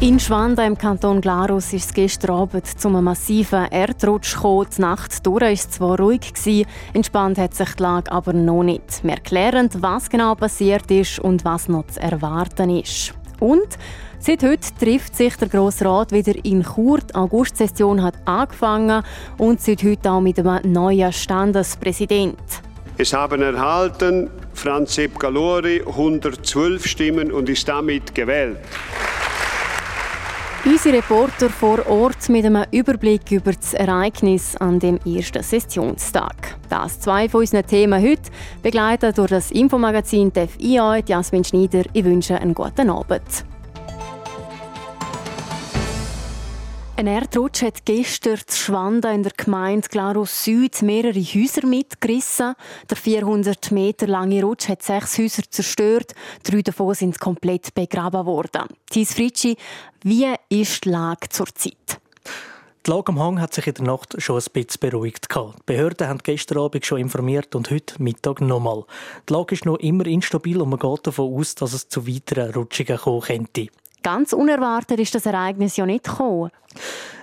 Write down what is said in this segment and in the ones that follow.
In Schwanda im Kanton Glarus ist es gestern Abend zu einem massiven Erdrutsch gekommen. Die Nacht durch war zwar ruhig, entspannt hat sich die Lage aber noch nicht. Wir erklären, was genau passiert ist und was noch zu erwarten ist. Und Seit heute trifft sich der Grosse Rat wieder in Chur. Die Augustsession hat angefangen und seit heute auch mit einem neuen Standespräsident. Es haben erhalten Franz Sepp Galori 112 Stimmen und ist damit gewählt. Unsere Reporter vor Ort mit einem Überblick über das Ereignis an dem ersten Sessionstag. Das zwei von unseren Themen heute, begleitet durch das Infomagazin TFIA, Jasmin Schneider. Ich wünsche einen guten Abend. Ein Erdrutsch hat gestern zu Schwanda in der Gemeinde Glarus Süd mehrere Häuser mitgerissen. Der 400 Meter lange Rutsch hat sechs Häuser zerstört. Drei davon sind komplett begraben worden. Thies Fritschi, wie ist die Lage zurzeit? Die Lage am Hang hat sich in der Nacht schon ein bisschen beruhigt. Die Behörden haben gestern Abend schon informiert und heute Mittag nochmal. Die Lage ist noch immer instabil und man geht davon aus, dass es zu weiteren Rutschungen kommen könnte. Ganz unerwartet ist das Ereignis ja nicht gekommen.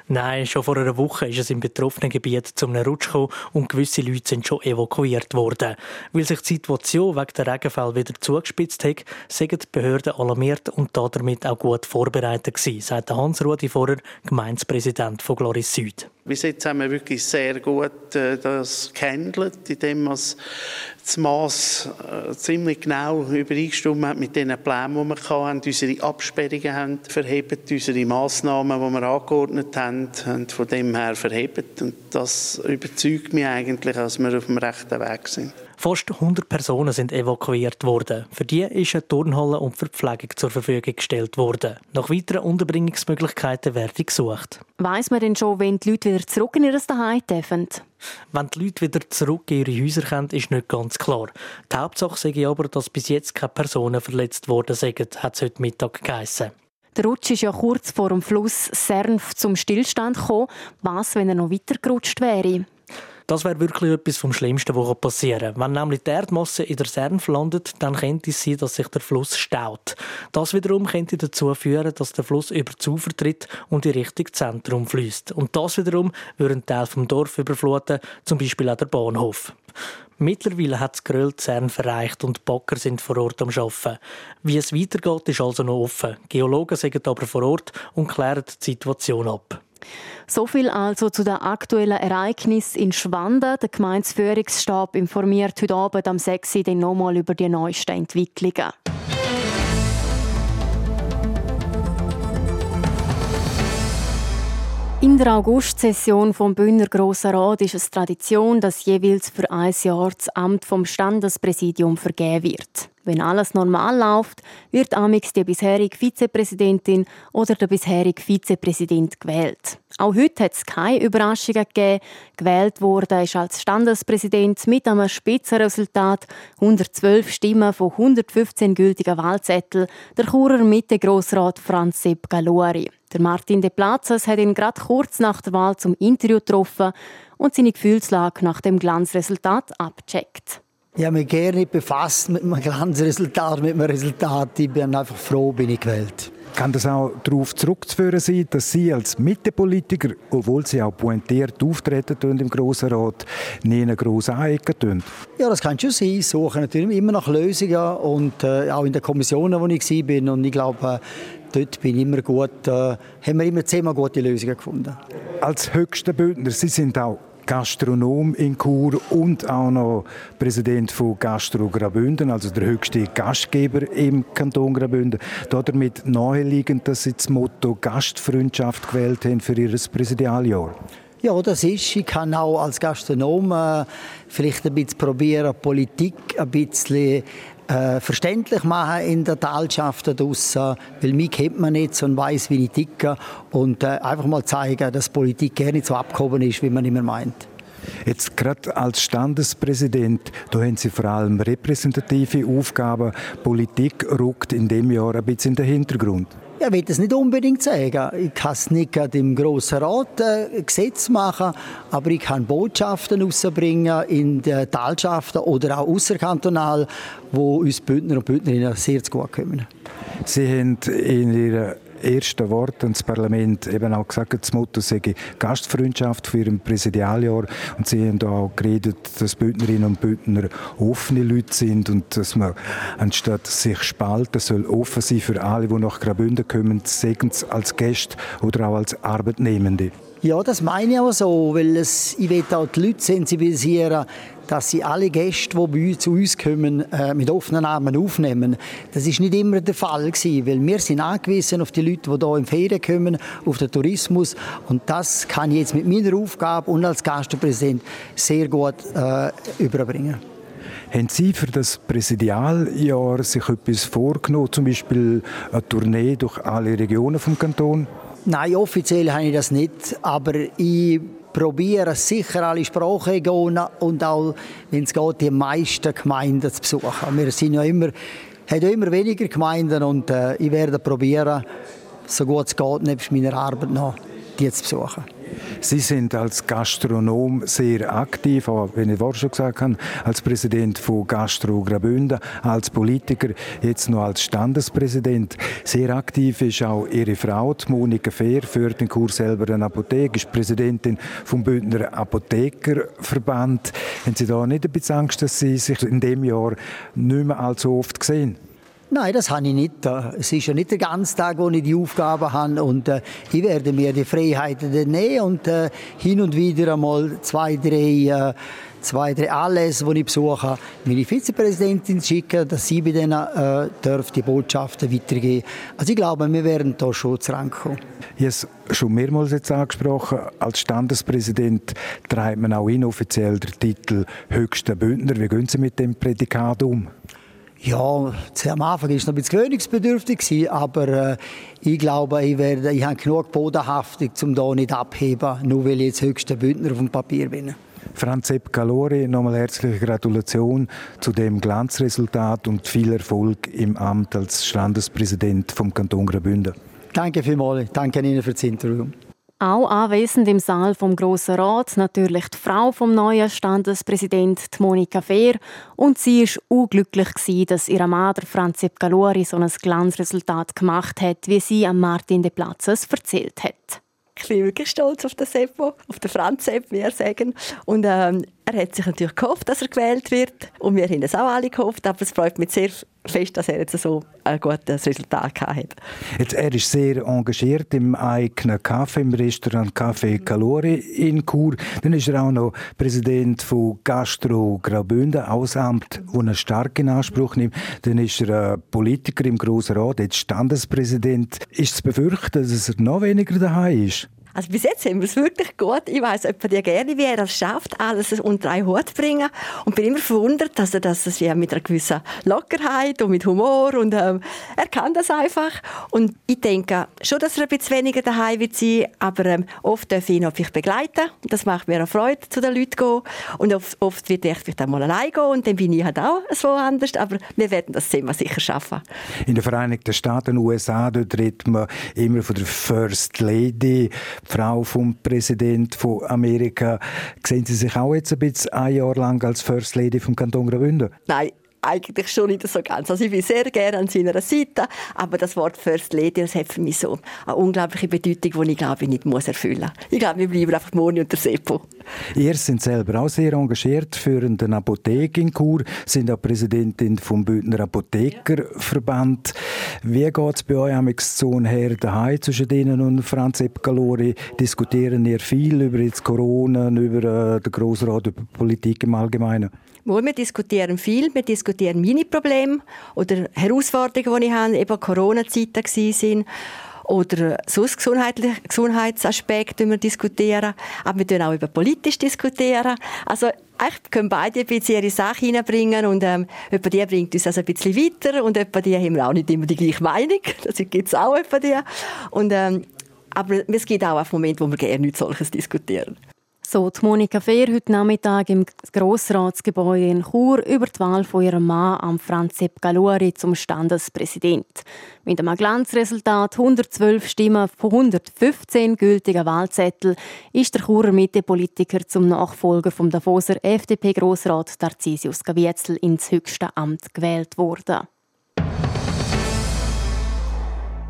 Nein, schon vor einer Woche ist es im betroffenen Gebiet zum Rutsch gekommen und gewisse Leute sind schon evakuiert worden. Weil sich die Situation wegen der Regenfälle wieder zugespitzt hat, sind die Behörden alarmiert und damit auch gut vorbereitet gewesen, sagt Hans-Rudi Vorer, Gemeindepräsident von Gloris Süd. Bis jetzt haben wir wirklich sehr gut äh, das gehandelt, indem wir das Maß äh, ziemlich genau übereingestimmt hat mit den Plänen, die wir hatten, unsere Absperrungen haben verhebt, unsere Massnahmen, die wir angeordnet haben, haben von dem her verhebt. Und das überzeugt mich eigentlich, dass wir auf dem rechten Weg sind. Fast 100 Personen sind evakuiert worden. Für die ist eine Turnhalle und Verpflegung zur Verfügung gestellt worden. Nach weiteren Unterbringungsmöglichkeiten werden gesucht. Weiß man denn schon, wenn die Leute wieder zurück in ihr Zuhause dürfen? Wenn die Leute wieder zurück in ihre Häuser kommen, ist nicht ganz klar. Die Hauptsache sage aber, dass bis jetzt keine Personen verletzt worden sind, hat es heute Mittag geheissen. Der Rutsch ist ja kurz vor dem Fluss Sernf zum Stillstand gekommen. Was, wenn er noch weiter gerutscht wäre? Das wäre wirklich etwas vom Schlimmsten, was passieren kann. Wenn nämlich die Erdmasse in der Sernf landet, dann könnte es sein, dass sich der Fluss staut. Das wiederum könnte dazu führen, dass der Fluss über das Ufer tritt und in Richtung Zentrum fließt. Und das wiederum würde einen Teil vom Dorf überfluten, zum Beispiel auch der Bahnhof. Mittlerweile hat das Gröll Zern erreicht und die Bagger sind vor Ort am Arbeiten. Wie es weitergeht, ist also noch offen. Geologen sind aber vor Ort und klären die Situation ab. So viel also zu den aktuellen Ereignissen in Schwanden. Der Gemeindeführungsstab informiert heute Abend am 6. Uhr nochmal über die neuesten Entwicklungen. In der Augustsession vom Bühner Grosser Rat ist es Tradition, dass jeweils für ein Jahr das Amt vom Standespräsidium vergeben wird. Wenn alles normal läuft, wird amix die bisherige Vizepräsidentin oder der bisherige Vizepräsident gewählt. Auch heute hat es keine Überraschungen gegeben. Gewählt wurde ist als Standespräsident mit einem Spitzenresultat 112 Stimmen von 115 gültigen Wahlzetteln der Churer Mitte-Grossrat Franz Sepp Galori. Der Martin de Plazas hat ihn gerade kurz nach der Wahl zum Interview getroffen und seine Gefühlslage nach dem Glanzresultat abgecheckt. Ich habe mich gerne befasst mit einem Glanzresultat, mit einem Resultat. Ich bin einfach froh, bin ich gewählt. Kann das auch darauf zurückzuführen sein, dass Sie als Mittepolitiker, obwohl Sie auch pointiert auftreten im Grossen Rat, nie eine grosse Anecken tun? Ja, das kann schon sein. Ich suche natürlich immer nach Lösungen und äh, auch in den Kommissionen, wo ich war. Und ich glaube, äh, dort bin ich immer gut, äh, haben wir immer zehnmal gute Lösungen gefunden. Als höchster Bündner, Sie sind auch Gastronom in Chur und auch noch Präsident von Gastro Graubünden, also der höchste Gastgeber im Kanton Graubünden. Damit naheliegend, dass Sie das Motto Gastfreundschaft gewählt haben für Ihr Präsidialjahr. Ja, das ist. Ich kann auch als Gastronom äh, vielleicht ein bisschen probieren, Politik ein bisschen äh, verständlich machen in der Talschaft draussen, weil mich kennt man nicht und weiß, wie ich ticke und äh, einfach mal zeigen, dass Politik gerne nicht so abgehoben ist, wie man immer meint. Jetzt gerade als Standespräsident, da haben Sie vor allem repräsentative Aufgaben. Politik rückt in dem Jahr ein bisschen in den Hintergrund. Ich will das nicht unbedingt sagen. Ich kann es nicht im Grossen Rat äh, Gesetz machen, aber ich kann Botschaften rausbringen in den Talschaften oder auch außerkantonal, wo uns Bündner und Bündnerinnen sehr gut kommen. Sie haben in Ihrer ersten Wort ans Parlament eben auch gesagt, das Motto sei Gastfreundschaft für Ihrem Präsidialjahr. Und Sie haben auch geredet, dass Bündnerinnen und Bündner offene Leute sind und dass man anstatt sich spalten soll offen sein für alle, die nach Graubünden kommen, seien als Gäste oder auch als Arbeitnehmende. Ja, das meine ich auch so, weil es, ich will auch die Leute sensibilisieren, dass sie alle Gäste, die zu uns kommen, äh, mit offenen Armen aufnehmen. Das ist nicht immer der Fall gewesen, weil wir sind angewiesen auf die Leute, die hier in Ferien kommen, auf den Tourismus und das kann ich jetzt mit meiner Aufgabe und als Gastpräsident sehr gut äh, überbringen. Haben Sie für das Präsidialjahr sich etwas vorgenommen, zum Beispiel eine Tournee durch alle Regionen vom Kanton? Nein, offiziell habe ich das nicht, aber ich probiere sicher alle Sprachregionen und auch, wenn es geht, die meisten Gemeinden zu besuchen. Wir sind ja immer, haben ja immer weniger Gemeinden und äh, ich werde probieren, so gut es geht, nebst meiner Arbeit noch, die zu besuchen. Sie sind als Gastronom sehr aktiv, auch wenn ich vorhin schon gesagt habe, als Präsident von Gastro Graubünden, als Politiker, jetzt noch als Standespräsident. Sehr aktiv ist auch Ihre Frau, Monika Fehr, führt den Kurs selber eine Apotheke, ist Präsidentin vom Bündner Apothekerverband. Haben Sie da nicht ein bisschen Angst, dass Sie sich in dem Jahr nicht mehr allzu oft sehen? Nein, das habe ich nicht. Es ist ja nicht der ganze Tag, wo ich die Aufgabe habe. Und äh, ich werde mir die Freiheiten nehmen und äh, hin und wieder einmal zwei, drei, äh, zwei, drei Anlässe, die ich besuche, meine Vizepräsidentin schicken, dass sie bei denen äh, darf die Botschaften weitergeben Also ich glaube, wir werden da schon zurankommen. Ich habe es schon mehrmals jetzt angesprochen. Als Standespräsident trägt man auch inoffiziell den Titel höchster Bündner. Wie gehen Sie mit dem Prädikat um? Ja, am Anfang war es noch ein bisschen gewöhnungsbedürftig, aber äh, ich glaube, ich, werde, ich habe genug Bodenhaftung, um hier nicht abheben, nur weil ich jetzt höchster Bündner auf dem Papier bin. Franz Sepp Calori, nochmal herzliche Gratulation zu dem Glanzresultat und viel Erfolg im Amt als Standespräsident vom Kanton Graubünden. Danke vielmals, danke Ihnen für das Interview. Auch anwesend im Saal vom Grossen Rat natürlich die Frau vom neuen Standespräsident Monika Fehr und sie ist unglücklich gewesen, dass ihr Mann Franz Sepp Galori so ein Glanzresultat gemacht hat, wie sie am Martin de Platzes erzählt hat. Ich bin wirklich stolz auf den Seppo, auf den Franz Sepp, wie er sagen. Und ähm, er hat sich natürlich gehofft, dass er gewählt wird. Und wir haben es auch alle gehofft. Aber es freut mich sehr fest, dass er jetzt so ein gutes Resultat hat. Jetzt, er ist sehr engagiert im eigenen Café, im Restaurant Café Calore in Chur. Dann ist er auch noch Präsident von Gastro Graubünden, auch Amt, das er stark in Anspruch nimmt. Dann ist er Politiker im Grossen Rat, jetzt Standespräsident. Ist zu befürchten, dass er noch weniger daheim ist? Also bis jetzt haben wir es wirklich gut. Ich weiß etwa dir gerne, wie er es schafft, alles unter einen Hut zu bringen. Und bin immer verwundert, dass er das ja mit einer gewissen Lockerheit und mit Humor und ähm, er kann das einfach. Und ich denke schon, dass er ein bisschen weniger daheim wird sein, aber ähm, oft darf ich ihn auch begleiten. Das macht mir auch Freude, zu den Leuten zu gehen. Und oft, oft wird er vielleicht einmal allein gehen und dann bin ich halt auch so anders. Aber wir werden das Thema sicher schaffen. In den Vereinigten Staaten, USA, dort redet man immer von der First Lady Frau vom Präsident von Amerika. Sehen Sie sich auch jetzt ein bisschen ein Jahr lang als First Lady vom Kanton Graubünden? Nein, eigentlich schon nicht so ganz. Also ich bin sehr gerne an seiner Seite, aber das Wort First Lady, das hat für mich so eine unglaubliche Bedeutung, die ich glaube ich nicht muss erfüllen muss. Ich glaube, wir bleiben einfach Moni und der Seppo. Ihr sind selber auch sehr engagiert, führen eine Apotheke in Chur, sind auch Präsidentin vom Bündner Apothekerverband. Wie geht es bei euch am so her daheim zwischen Ihnen und Franz Epkalori? Diskutieren ihr viel über jetzt Corona, über äh, den Grossrat, über Politik im Allgemeinen? Wir diskutieren viel. Wir diskutieren meine Probleme oder Herausforderungen, die ich habe, eben Corona-Zeiten waren oder sonst Gesundheitsaspekte wir diskutieren. Aber wir diskutieren auch über politisch diskutieren. Also eigentlich können beide ein bisschen ihre Sache reinbringen und ähm, etwa die bringt uns also ein bisschen weiter und etwa die haben wir auch nicht immer die gleiche Meinung. Das gibt es auch etwa die. Und, ähm, aber es gibt auch einen Moment, wo wir gerne nichts solches diskutieren. So die Monika Fehr heute Nachmittag im Grossratsgebäude in Chur über die Wahl von ihrem Mann, am Franz Sepp Galuri, zum Standespräsident. Mit einem Glanzresultat 112 Stimmen von 115 gültigen Wahlzetteln ist der Churer Mitte-Politiker zum Nachfolger vom Davoser FDP-Grossrat Tarcisius Gavietzel ins höchste Amt gewählt worden.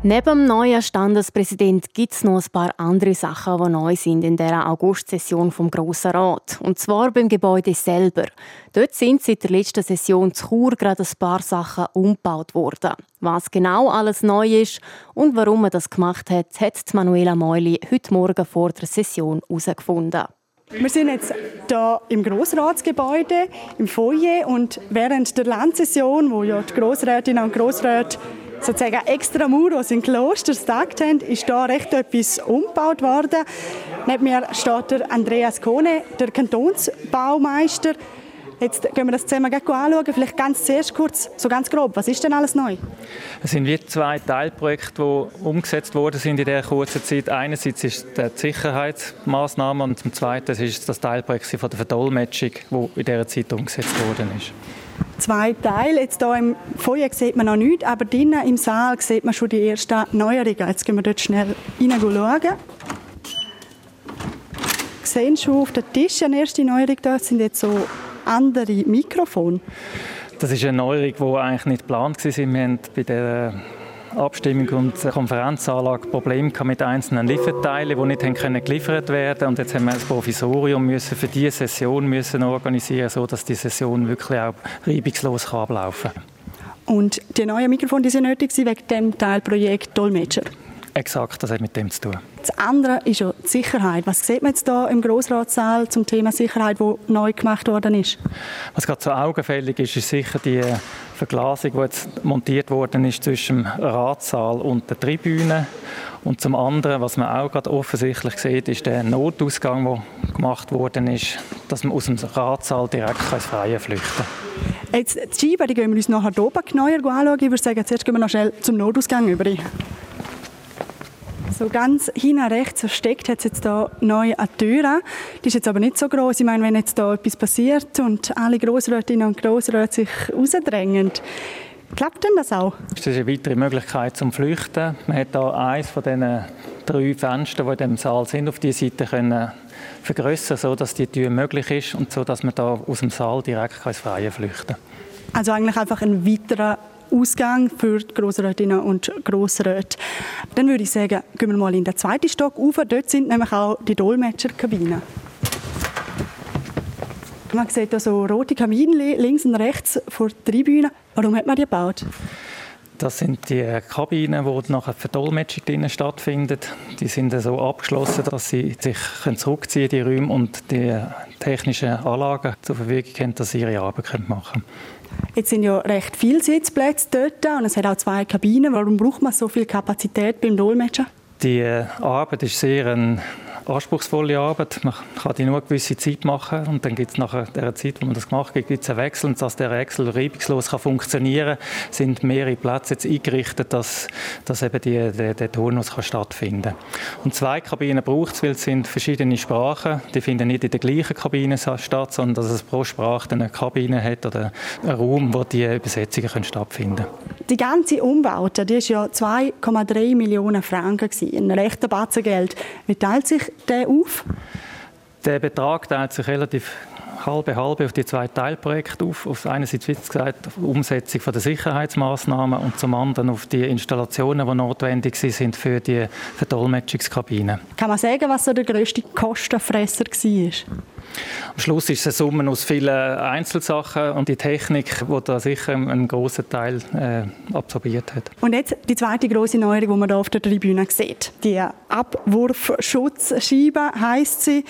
Neben dem neuen Standespräsident gibt es noch ein paar andere Sachen, die neu sind in der Augustsession vom Grossen Rat. Und zwar beim Gebäude selber. Dort sind seit der letzten Session zu Chur gerade ein paar Sachen umgebaut worden. Was genau alles neu ist und warum man das gemacht hat, hat Manuela Meuli heute Morgen vor der Session herausgefunden. Wir sind jetzt hier im Grossratsgebäude, im Foyer und während der Landsession, wo ja die Grossrätinnen und Grossräte sozusagen extra Muros in Klosters getagt haben, ist da recht etwas umgebaut worden. Neben mir steht der Andreas Kohne, der Kantonsbaumeister. Jetzt gehen wir das zusammen anschauen. Vielleicht ganz zuerst kurz, so ganz grob, was ist denn alles neu? Es sind wie zwei Teilprojekte, die umgesetzt worden sind in dieser kurzen Zeit. Einerseits ist die Sicherheitsmaßnahme und zum Zweiten ist das Teilprojekt von der Verdolmetschung, das in dieser Zeit umgesetzt worden ist zwei Teile. Jetzt hier im Feuer sieht man noch nichts, aber drinnen im Saal sieht man schon die ersten Neuerungen. Jetzt gehen wir dort schnell rein schauen. Sehen schon auf dem Tisch eine erste Neuerung da sind jetzt so andere Mikrofone. Das ist eine Neuerung, die eigentlich nicht geplant war. Wir haben bei der Abstimmung und Konferenzanlage Probleme mit einzelnen Lieferteilen, die nicht können geliefert werden Und jetzt haben wir ein Provisorium müssen für diese Session müssen organisieren, sodass die Session wirklich auch reibungslos ablaufen kann. Und die neuen Mikrofone die sind nötig wegen dem Teilprojekt Dolmetscher? Exakt, das hat mit dem zu tun. Das andere ist ja die Sicherheit. Was sieht man jetzt hier im Grossratssaal zum Thema Sicherheit, wo neu gemacht worden ist? Was gerade so augenfällig ist, ist sicher die Verglasung, die jetzt montiert worden ist zwischen dem Ratssaal und der Tribüne. Und zum anderen, was man auch gerade offensichtlich sieht, ist der Notausgang, der gemacht worden ist, dass man aus dem Ratssaal direkt ins Freie flüchten kann. Jetzt, die Scheibe die gehen wir uns nachher hier oben genauer anschauen. Ich würde sagen, zuerst gehen wir noch schnell zum Notausgang über. So ganz hinten rechts versteckt hat es jetzt hier neu eine Tür. Die ist jetzt aber nicht so groß. Ich meine, wenn jetzt da etwas passiert und alle Grossrätinnen und Grossräte sich rausdrängen, klappt denn das auch? Das ist eine weitere Möglichkeit zum Flüchten. Man hat hier eines von diesen drei Fenstern, die in diesem Saal sind, auf diese Seite können vergrößern, sodass die Tür möglich ist und so, dass man da aus dem Saal direkt ins Freie flüchten kann. Also eigentlich einfach ein weiterer Ausgang für die Grossrätinnen und Grossräte. Dann würde ich sagen, gehen wir mal in den zweiten Stock rauf. Dort sind nämlich auch die Dolmetscherkabinen. Man sieht hier so rote Kabinen links und rechts vor der Tribüne. Warum hat man die gebaut? Das sind die Kabinen, wo nachher Verdolmetschung stattfindet. Die sind so abgeschlossen, dass sie sich zurückziehen die Räume und die technischen Anlagen zur Verfügung haben, dass sie ihre Arbeit machen können. Jetzt sind ja recht viele Sitzplätze dort und es hat auch zwei Kabinen. Warum braucht man so viel Kapazität beim Dolmetscher? Die Arbeit ist sehr ein anspruchsvolle Arbeit. Man kann die nur eine gewisse Zeit machen und dann gibt es nach der Zeit, wo man das gemacht hat, gibt es einen Wechsel und dass der Wechsel reibungslos kann funktionieren kann, sind mehrere Plätze jetzt eingerichtet, dass, dass eben die, der, der Turnus kann stattfinden. Und zwei Kabinen braucht es, weil es sind verschiedene Sprachen, die finden nicht in der gleichen Kabine statt, sondern dass es pro Sprache eine Kabine hat oder einen Raum, wo die Übersetzungen können stattfinden können. Die ganze Umbaute, die war ja 2,3 Millionen Franken, ein rechter Batzen Geld. Wie teilt sich der auf? Der Betrag teilt sich relativ halbe halbe auf die zwei Teilprojekte auf. Auf einerseits, wie gesagt, die Umsetzung der Sicherheitsmaßnahmen und zum anderen auf die Installationen, die notwendig sind für die Verdolmetschungskabine. Kann man sagen, was so der grösste Kostenfresser war? Am Schluss ist es eine Summe aus vielen Einzelsachen und die Technik, die da sicher einen grossen Teil äh, absorbiert hat. Und jetzt die zweite große Neuerung, die man hier auf der Tribüne sieht. Die Abwurfschutzscheibe heisst sie.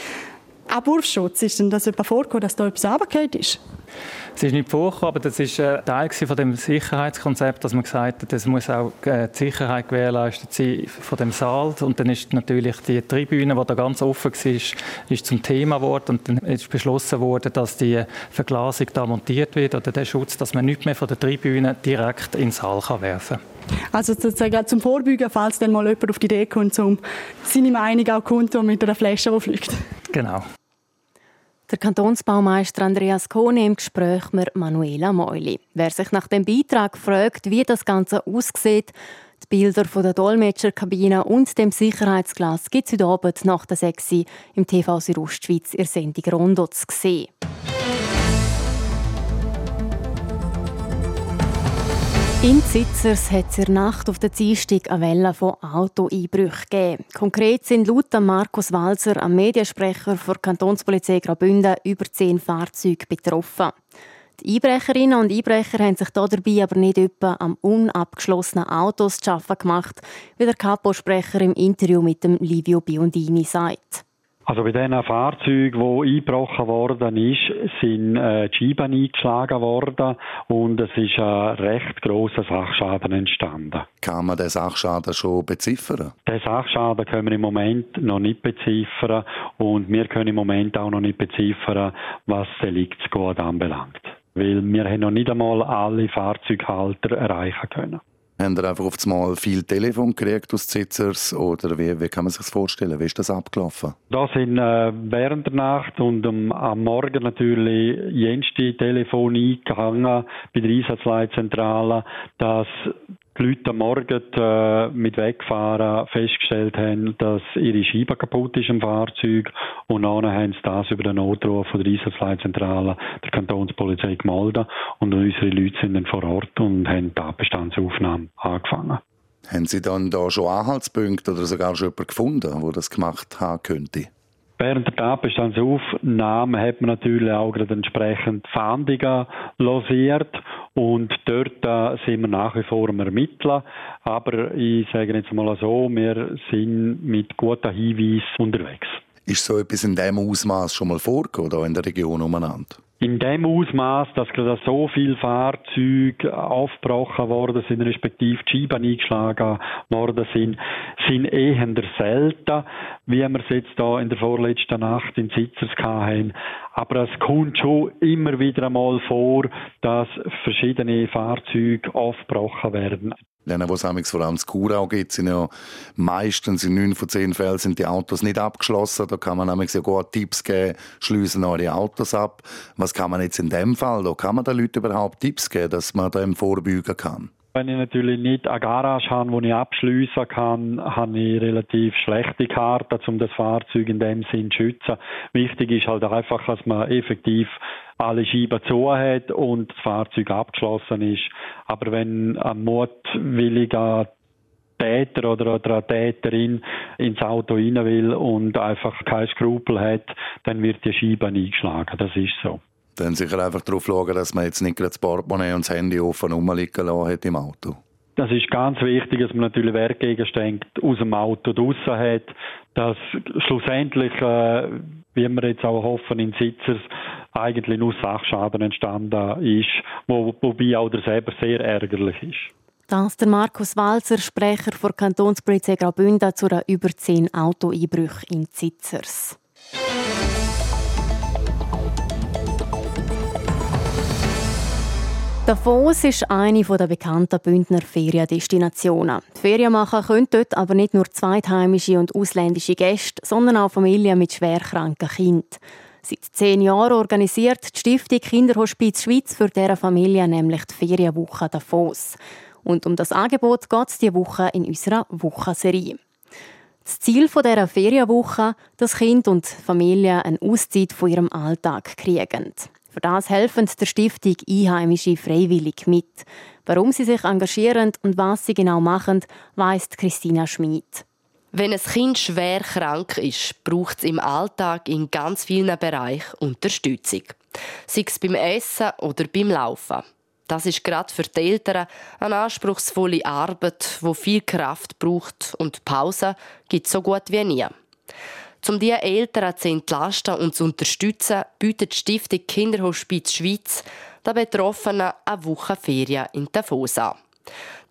Abwurfschutz, ist denn das etwas vorgekommen, dass da etwas runtergefallen ist? Es ist nicht vorgekommen, aber das ist ein Teil von dem Sicherheitskonzept, dass man gesagt hat, es muss auch äh, die Sicherheit gewährleistet sein von dem Saal. Und dann ist natürlich die Tribüne, die da ganz offen war, ist zum Thema geworden. Und dann ist beschlossen worden, dass die Verglasung da montiert wird oder der Schutz, dass man nicht mehr von der Tribüne direkt in den Saal werfen kann. Also sozusagen zum Vorbeugen, falls dann mal jemand auf die Idee kommt, um seine Meinung auch kundtun mit einer Flasche, die fliegt. Genau. Der Kantonsbaumeister Andreas Kohne im Gespräch mit Manuela Meuli. Wer sich nach dem Beitrag fragt, wie das Ganze aussieht, die Bilder von der Dolmetscherkabine und dem Sicherheitsglas gibt es heute Abend nach der 6 im TV Südostschweiz in der Sendung Rondo zu sehen. In Zitzers hat es in der Nacht auf der Dienstag eine Welle von Autoeinbrüchen gegeben. Konkret sind laut Markus Walzer, am Mediensprecher der Kantonspolizei Graubünden, über zehn Fahrzeuge betroffen. Die Einbrecherinnen und Einbrecher haben sich dabei aber nicht etwa am unabgeschlossenen Autos zu arbeiten gemacht, wie der Kapo-Sprecher im Interview mit dem Livio Biondini sagt. Also bei diesen Fahrzeugen, die eingebrochen worden ist, sind äh, die Scheiben eingeschlagen worden und es ist ein recht grosser Sachschaden entstanden. Kann man den Sachschaden schon beziffern? Den Sachschaden können wir im Moment noch nicht beziffern und wir können im Moment auch noch nicht beziffern, was Deliktsgut anbelangt. Weil wir haben noch nicht einmal alle Fahrzeughalter erreichen können. Haben ihr einfach auf Mal viel Telefon gekriegt aus Zitzers oder wie, wie kann man sich das vorstellen? Wie ist das abgelaufen? Da sind äh, während der Nacht und um, am Morgen natürlich jenste Telefon eingegangen bei der Einsatzleitzentrale, dass die Leute am Morgen äh, mit Wegfahren festgestellt haben, dass ihre Scheibe kaputt ist im Fahrzeug und dann haben sie das über den Notruf von der Einsatzleitzentrale der Kantonspolizei gemeldet und unsere Leute sind dann vor Ort und haben die Tatbestandsaufnahme angefangen. Haben Sie dann da schon Anhaltspunkte oder sogar schon jemanden gefunden, der das gemacht haben könnte? Während der Tatbestandsaufnahme hat man natürlich auch gerade entsprechend Fahndungen losiert und dort äh, sind wir nach wie vor am Ermitteln. Aber ich sage jetzt mal so, wir sind mit guten Hinweisen unterwegs. Ist so etwas in diesem Ausmaß schon mal vorgekommen, in der Region umeinander? In dem Ausmaß, dass gerade so viele Fahrzeuge aufgebrochen worden sind, respektive die Scheiben eingeschlagen worden sind, sind eher selten, wie wir es jetzt da in der vorletzten Nacht in Sitzers hatten. Aber es kommt schon immer wieder einmal vor, dass verschiedene Fahrzeuge aufgebrochen werden. Denen, wo es vor allem zu Kurau gibt, sind ja meistens in neun von zehn Fällen sind die Autos nicht abgeschlossen. Da kann man nämlich ja gut Tipps geben, schliessen eure Autos ab. Was kann man jetzt in dem Fall? Da kann man den Leuten überhaupt Tipps geben, dass man dem vorbeugen kann? Wenn ich natürlich nicht eine Garage habe, wo ich abschliessen kann, habe ich relativ schlechte Karten, um das Fahrzeug in dem Sinn zu schützen. Wichtig ist halt einfach, dass man effektiv alle Scheiben zu hat und das Fahrzeug abgeschlossen ist. Aber wenn ein mutwilliger Täter oder, oder eine Täterin ins Auto rein will und einfach kein Skrupel hat, dann wird die Scheibe eingeschlagen. Das ist so. Dann sicher einfach darauf schauen, dass man jetzt nicht das Portemonnaie und das Handy offen rumliegen lassen hat im Auto. Das ist ganz wichtig, dass man natürlich Werkgegenstände aus dem Auto draussen hat, dass schlussendlich, äh, wie wir jetzt auch hoffen, in Sitzers eigentlich nur Sachschaden entstanden ist, wo, wobei auch der selber sehr ärgerlich ist. Das der Markus Walzer, Sprecher der Kantonspolizei Graubünden zu über 10 Autoeinbrüchen in Zitzers. Davos ist eine der bekannten Bündner Feriendestinationen. Die Ferienmacher können dort aber nicht nur zweitheimische und ausländische Gäste, sondern auch Familien mit schwerkranken Kindern. Seit zehn Jahren organisiert die Stiftung Kinderhospiz Schweiz für deren Familie nämlich die Ferienwoche Davos. Und um das Angebot geht es diese Woche in unserer Wochenserie. Das Ziel dieser Ferienwoche, dass Kind und Familie eine Auszeit von ihrem Alltag kriegen. Für das helfen der Stiftung Einheimische freiwillig mit. Warum sie sich engagieren und was sie genau machen, weiss Christina Schmid. Wenn ein Kind schwer krank ist, braucht es im Alltag in ganz vielen Bereichen Unterstützung. Sei es beim Essen oder beim Laufen. Das ist gerade für die Eltern eine anspruchsvolle Arbeit, wo viel Kraft braucht und Pause gibt so gut wie nie. Um diese Eltern zu entlasten und zu unterstützen, bietet die Stiftung Kinderhospiz Schweiz den Betroffenen eine Woche Ferien in Davos an.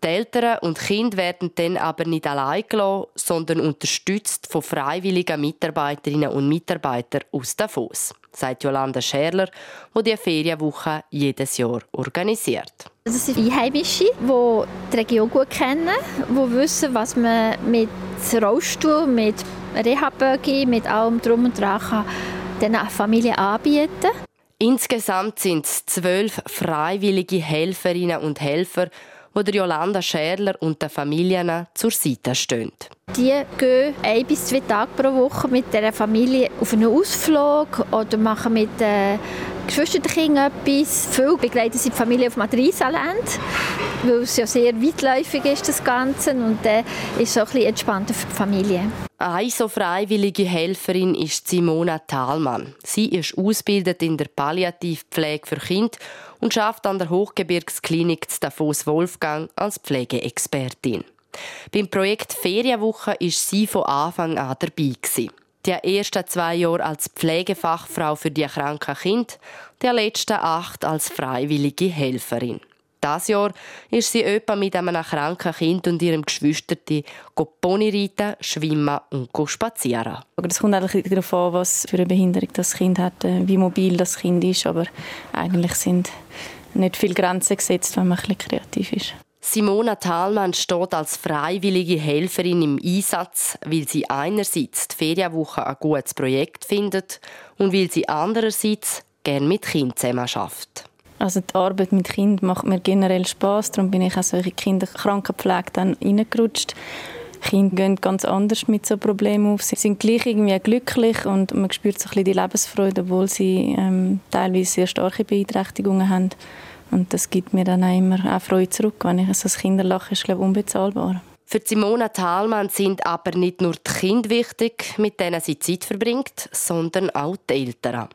Die Eltern und Kinder werden dann aber nicht allein gelassen, sondern unterstützt von freiwilligen Mitarbeiterinnen und Mitarbeitern aus Davos, sagt Jolanda Scherler, die die Ferienwoche jedes Jahr organisiert. Das sind Einheimische, die die Region gut kennen, die wissen, was man mit Rollstuhl, mit Rehabböcke, mit allem Drum und Dran kann den Familien anbieten. Insgesamt sind es zwölf freiwillige Helferinnen und Helfer, die Jolanda Scherler und den Familien zur Seite stehen. Die gehen ein bis zwei Tage pro Woche mit der Familie auf einen Ausflug oder machen mit äh, Geschwisterkindern etwas. Viel begleiten sie die Familie auf Madrisaland, weil es ja sehr weitläufig ist, das Ganze. Und dann äh, ist es auch ein bisschen entspannter für die Familie. Eine so freiwillige Helferin ist Simona Thalmann. Sie ist ausgebildet in der Palliativpflege für Kinder und arbeitet an der Hochgebirgsklinik Davos Wolfgang als Pflegeexpertin. Beim Projekt Ferienwoche ist sie von Anfang an dabei. Gewesen. Die ersten zwei Jahre als Pflegefachfrau für die kranken Kinder, die letzten acht als freiwillige Helferin. Das Jahr ist sie etwa mit einem kranken Kind und ihrem Geschwisterti Pony reiten, schwimmen und spazieren. Es kommt eigentlich darauf an, was für eine Behinderung das Kind hat, äh, wie mobil das Kind ist, aber eigentlich sind nicht viele Grenzen gesetzt, wenn man ein bisschen kreativ ist. Simona Thalmann steht als freiwillige Helferin im Einsatz, weil sie einerseits die Ferienwoche ein gutes Projekt findet und weil sie andererseits gerne mit Kindern zusammen arbeitet. Also die Arbeit mit Kindern macht mir generell Spaß, darum bin ich auch solche Kinderkrankenpflege dann reingerutscht. Kinder gehen ganz anders mit so Problemen auf. Sie sind gleich irgendwie glücklich und man spürt so ein bisschen die Lebensfreude, obwohl sie ähm, teilweise sehr starke Beeinträchtigungen haben. Und das gibt mir dann auch immer auch Freude zurück, wenn ich so ein Kinderlachen ist, glaube ich, unbezahlbar. Für Simona Thalmann sind aber nicht nur die Kinder wichtig, mit denen sie Zeit verbringt, sondern auch die Eltern.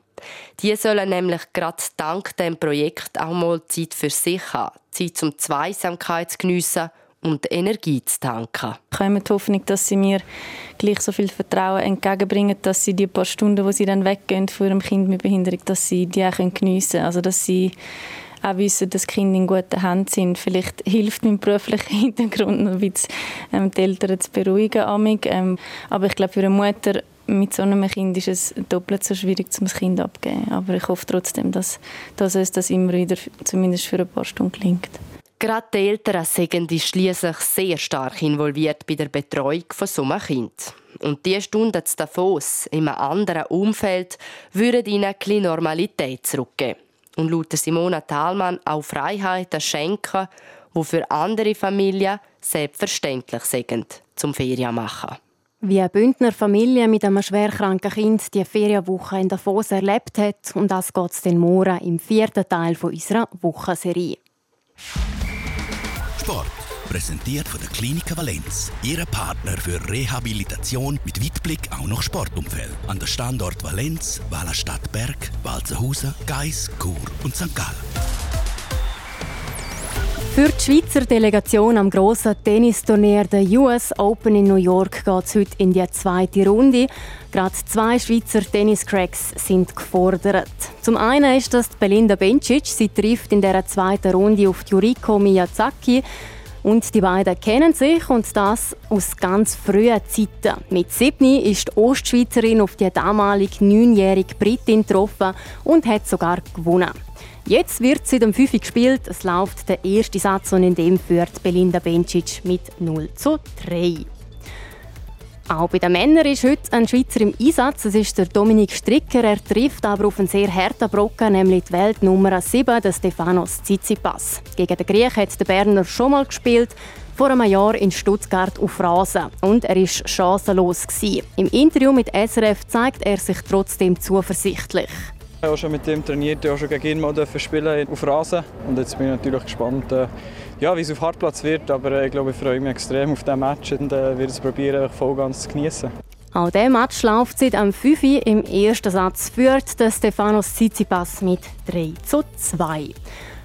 Die sollen nämlich gerade dank dem Projekt auch mal Zeit für sich haben, Zeit zum Zweisamkeit zu geniessen und Energie zu tanken. Ich habe die Hoffnung, dass sie mir gleich so viel Vertrauen entgegenbringen, dass sie die paar Stunden, wo sie dann weggehen von ihrem Kind mit Behinderung, dass sie die auch geniessen können. Also dass sie auch wissen, dass Kinder in guten Händen sind. Vielleicht hilft mein beruflicher Hintergrund noch ein bisschen, ähm, die Eltern zu beruhigen. Ähm, aber ich glaube, für eine Mutter mit so einem Kind ist es doppelt so schwierig, um das Kind abzugeben. Aber ich hoffe trotzdem, dass, dass es das immer wieder, zumindest für ein paar Stunden gelingt. Gerade die Eltern sind schließlich sehr stark involviert bei der Betreuung von so einem Kind. Und diese Stunden zu Davos, in einem anderen Umfeld, würden ihnen ein Normalität zurückgeben. Und laut Simona Thalmann auch Freiheiten schenken, die für andere Familien selbstverständlich sind, zum Ferien machen. Wie eine Bündner Familie mit einem schwerkranken Kind die Ferienwoche in Davos erlebt hat, und das geht es den morgen im vierten Teil unserer Wochenserie. Sport. Präsentiert von der Klinik Valenz. Ihre Partner für Rehabilitation mit Weitblick auch noch Sportumfeld. An der Standort Valenz, Wallerstadtberg, Walzenhausen, Geis, Chur und St. Gallen. Für die Schweizer Delegation am grossen Tennisturnier der US Open in New York geht es heute in die zweite Runde. Gerade zwei Schweizer Tenniscracks sind gefordert. Zum einen ist das Belinda Bencic. Sie trifft in der zweiten Runde auf Yuriko Miyazaki. Und die beiden kennen sich und das aus ganz frühen Zeiten. Mit Sydney ist die Ostschweizerin auf die damalige neunjährige Britin getroffen und hat sogar gewonnen. Jetzt wird seit dem 5 gespielt. Es läuft der erste Satz und in dem führt Belinda Bencic mit 0 zu 3. Auch bei den Männern ist heute ein Schweizer im Einsatz. Es ist der Dominik Stricker. Er trifft aber auf einen sehr harten Brocken, nämlich die Weltnummer 7, den Stefanos Tsitsipas. Gegen den Griech hat der Berner schon mal gespielt, vor einem Jahr in Stuttgart auf Rasen. Und er war chancenlos. Im Interview mit SRF zeigt er sich trotzdem zuversichtlich. Ich habe schon mit ihm trainiert, auch schon gegen ihn mal spielen auf Rasen. Und jetzt bin ich natürlich gespannt, äh, ja, wie es auf Hartplatz wird. Aber äh, ich glaube, ich freue mich extrem auf diesen Match und äh, werde es probieren, voll ganz zu genießen. Auch dieser Match läuft seit am 5 Im ersten Satz führt der Stefanos Tsitsipas mit 3 zu 2.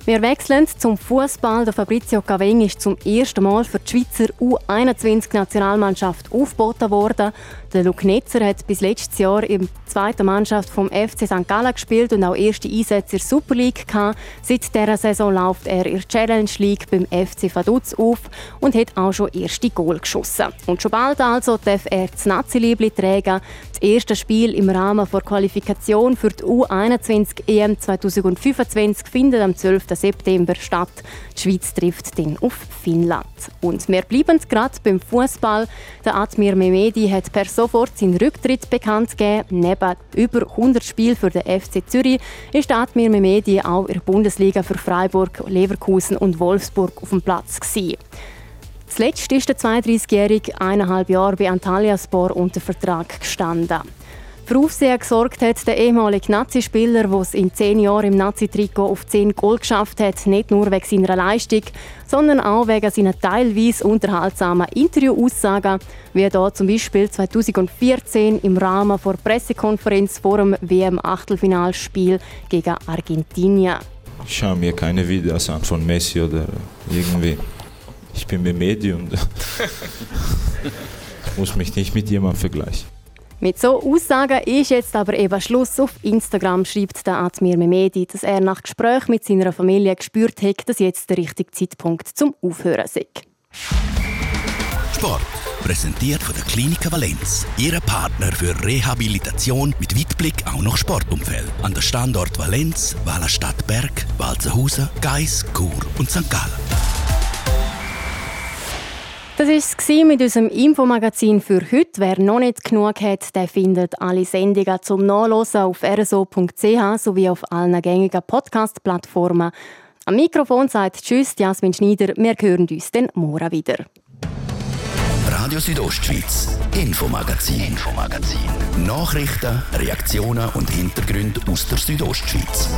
Wir wechseln zum Fußball. Der Fabrizio Caveng ist zum ersten Mal für die Schweizer U21-Nationalmannschaft aufgeboten worden. Der Luke Netzer hat bis letztes Jahr in der zweiten Mannschaft vom FC St. Gallen gespielt und auch erste Einsätze in der Super League gehabt. Seit dieser Saison läuft er in der Challenge League beim FC Vaduz auf und hat auch schon erste Goal geschossen. Und schon bald also darf er das Nazi-Liebli tragen. Das erste Spiel im Rahmen der Qualifikation für die U21 EM 2025 findet am 12. September statt. Die Schweiz trifft dann auf Finnland. Und wir bleiben gerade beim Fußball. Der Admir Mehmedi hat per sofort seinen Rücktritt bekannt gegeben. Neben über 100 Spielen für den FC Zürich ist Admir Mehmedi auch in der Bundesliga für Freiburg, Leverkusen und Wolfsburg auf dem Platz gewesen. Zuletzt ist der 32-Jährige eineinhalb Jahre bei Antalyaspor unter Vertrag gestanden. Für Aufsehen gesorgt hat der ehemalige Nazi-Spieler, der es in zehn Jahren im Nazi-Trikot auf zehn Goal geschafft hat, nicht nur wegen seiner Leistung, sondern auch wegen seiner teilweise unterhaltsamen Interview-Aussagen, wie er da zum Beispiel 2014 im Rahmen der Pressekonferenz vor dem WM-Achtelfinalspiel gegen Argentinien. Ich schaue mir keine Videos an von Messi oder irgendwie. Ich bin mit Medien und muss mich nicht mit jemandem vergleichen. Mit so Aussagen ist jetzt aber eben Schluss. Auf Instagram schreibt der Admir Mehmedi, dass er nach Gespräch mit seiner Familie gespürt hat, dass jetzt der richtige Zeitpunkt zum Aufhören ist. Sport. Präsentiert von der Klinik Valenz. Ihre Partner für Rehabilitation mit Weitblick auch noch Sportumfeld. An der Standort Valenz, Wallerstadt Berg, Walzenhausen, Geis, Chur und St. Gallen. Das war es mit unserem Infomagazin für heute. Wer noch nicht genug hat, der findet alle Sendungen zum Nachlesen auf rso.ch sowie auf allen gängigen Podcast-Plattformen. Am Mikrofon sagt Tschüss, Jasmin Schneider. Wir hören uns dann morgen wieder. Radio Südostschweiz, Infomagazin, Infomagazin. Nachrichten, Reaktionen und Hintergründe aus der Südostschweiz.